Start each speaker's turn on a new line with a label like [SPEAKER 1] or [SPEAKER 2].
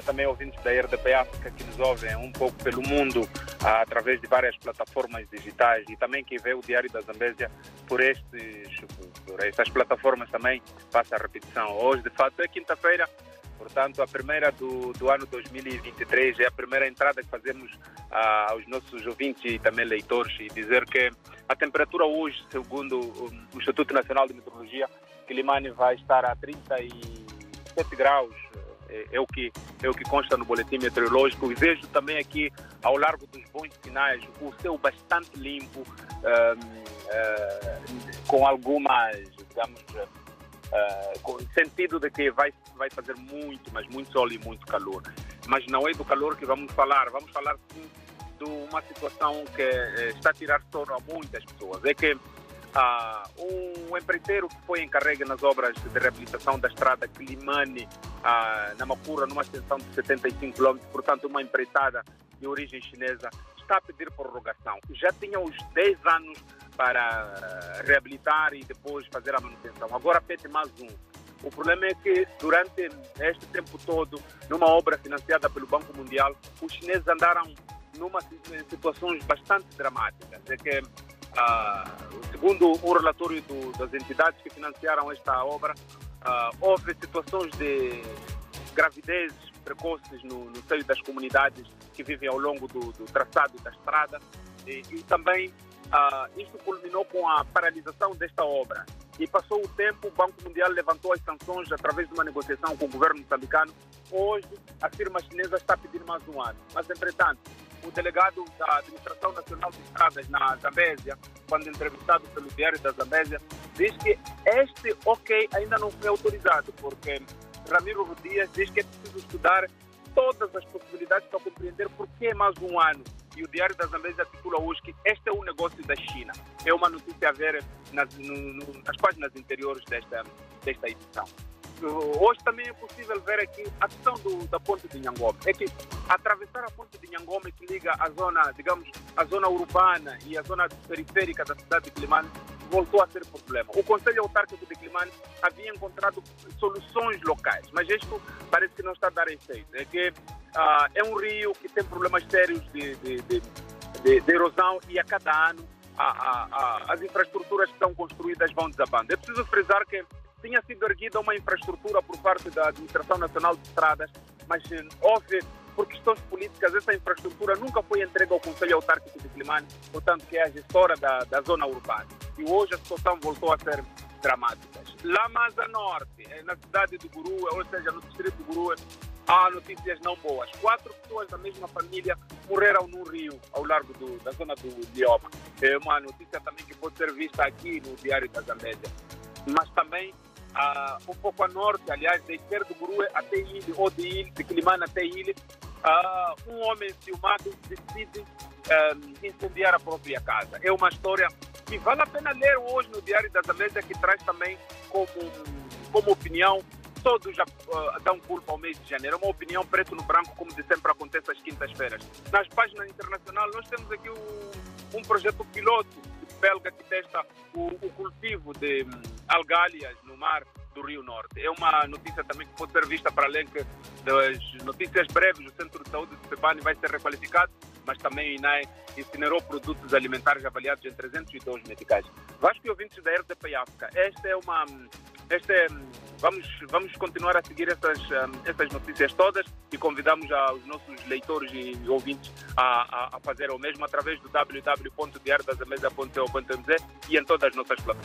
[SPEAKER 1] dia também ouvintes da RDP África que nos ouvem um pouco pelo mundo ah, através de várias plataformas digitais e também quem vê o Diário da Zambésia por, estes, por estas plataformas também passa a repetição. Hoje, de fato, é quinta-feira, portanto, a primeira do, do ano 2023 é a primeira entrada que fazemos ah, aos nossos ouvintes e também leitores e dizer que a temperatura hoje, segundo o Instituto Nacional de Meteorologia, Quilimane vai estar a 37 graus é, é, o que, é o que consta no boletim meteorológico. E vejo também aqui, ao largo dos bons sinais, o céu bastante limpo, um, uh, com algumas, digamos, uh, com sentido de que vai, vai fazer muito, mas muito sol e muito calor. Mas não é do calor que vamos falar, vamos falar sim de uma situação que eh, está a tirar sono a muitas pessoas. É que ah, um empreiteiro que foi encarregue nas obras de reabilitação da estrada Climane, ah, na Macura, numa extensão de 75 km, portanto, uma empreitada de origem chinesa, está a pedir prorrogação. Já tinha os 10 anos para reabilitar e depois fazer a manutenção. Agora pede mais um. O problema é que durante este tempo todo, numa obra financiada pelo Banco Mundial, os chineses andaram numa situações bastante dramáticas. É que segundo o relatório do, das entidades que financiaram esta obra, ah, houve situações de gravidez precoces no, no seio das comunidades que vivem ao longo do, do traçado da estrada e, e também ah, isto culminou com a paralisação desta obra. E passou o tempo, o Banco Mundial levantou as sanções através de uma negociação com o governo moçambicano. Hoje, a firma chinesa está pedindo mais um ano. Mas, entretanto, o delegado da Administração Nacional de Estradas na Zambésia, quando entrevistado pelo Diário da Zambésia, diz que este ok ainda não foi autorizado, porque Ramiro Rodias diz que é preciso estudar todas as possibilidades para compreender por que mais um ano. E o Diário da Zambésia titula hoje que este é um negócio da China. É uma notícia a ver nas, no, nas páginas interiores desta, desta edição hoje também é possível ver aqui a questão do, da ponte de Nhangoma. É que atravessar a ponte de Nhangoma que liga a zona, digamos, a zona urbana e a zona periférica da cidade de Climane voltou a ser problema. O Conselho Autárquico de Climane havia encontrado soluções locais, mas isto parece que não está a dar efeito. É que ah, é um rio que tem problemas sérios de, de, de, de erosão e a cada ano a, a, a, as infraestruturas que estão construídas vão desabando. É preciso frisar que tinha sido erguida uma infraestrutura por parte da Administração Nacional de Estradas, mas eh, houve, por questões políticas, essa infraestrutura nunca foi entregue ao Conselho Autárquico de Climane, portanto, que é a gestora da, da zona urbana. E hoje a situação voltou a ser dramática. Lá mais a norte, eh, na cidade de Gurua, ou seja, no distrito de Gurua, há notícias não boas. Quatro pessoas da mesma família morreram no rio, ao largo do, da zona do Lioma. É uma notícia também que pode ser vista aqui no Diário da Zambésia. Mas também uh, um pouco a norte, aliás, de do Guru até Ilha, ou de Ilha, de Climane até Ilha, uh, um homem ciumado decide um, incendiar a própria casa. É uma história que vale a pena ler hoje no Diário das Américas, que traz também como, como opinião todos uh, dão culpa ao mês de janeiro. É uma opinião preto no branco, como de sempre acontece às quintas-feiras. Nas páginas internacionais, nós temos aqui um, um projeto piloto belga que testa o, o cultivo de um, algálias no mar do Rio Norte. É uma notícia também que pode ser vista para além das notícias breves. O Centro de Saúde de Sebani vai ser requalificado, mas também o INAE incinerou produtos alimentares avaliados em 302 medicais. Vasco e ouvintes da RDP África, esta é uma... Esta é, vamos, vamos continuar a seguir essas, essas notícias todas e convidamos os nossos leitores e ouvintes a, a, a fazer o mesmo através do www.diardasamesa.co.mz e em todas as nossas plataformas.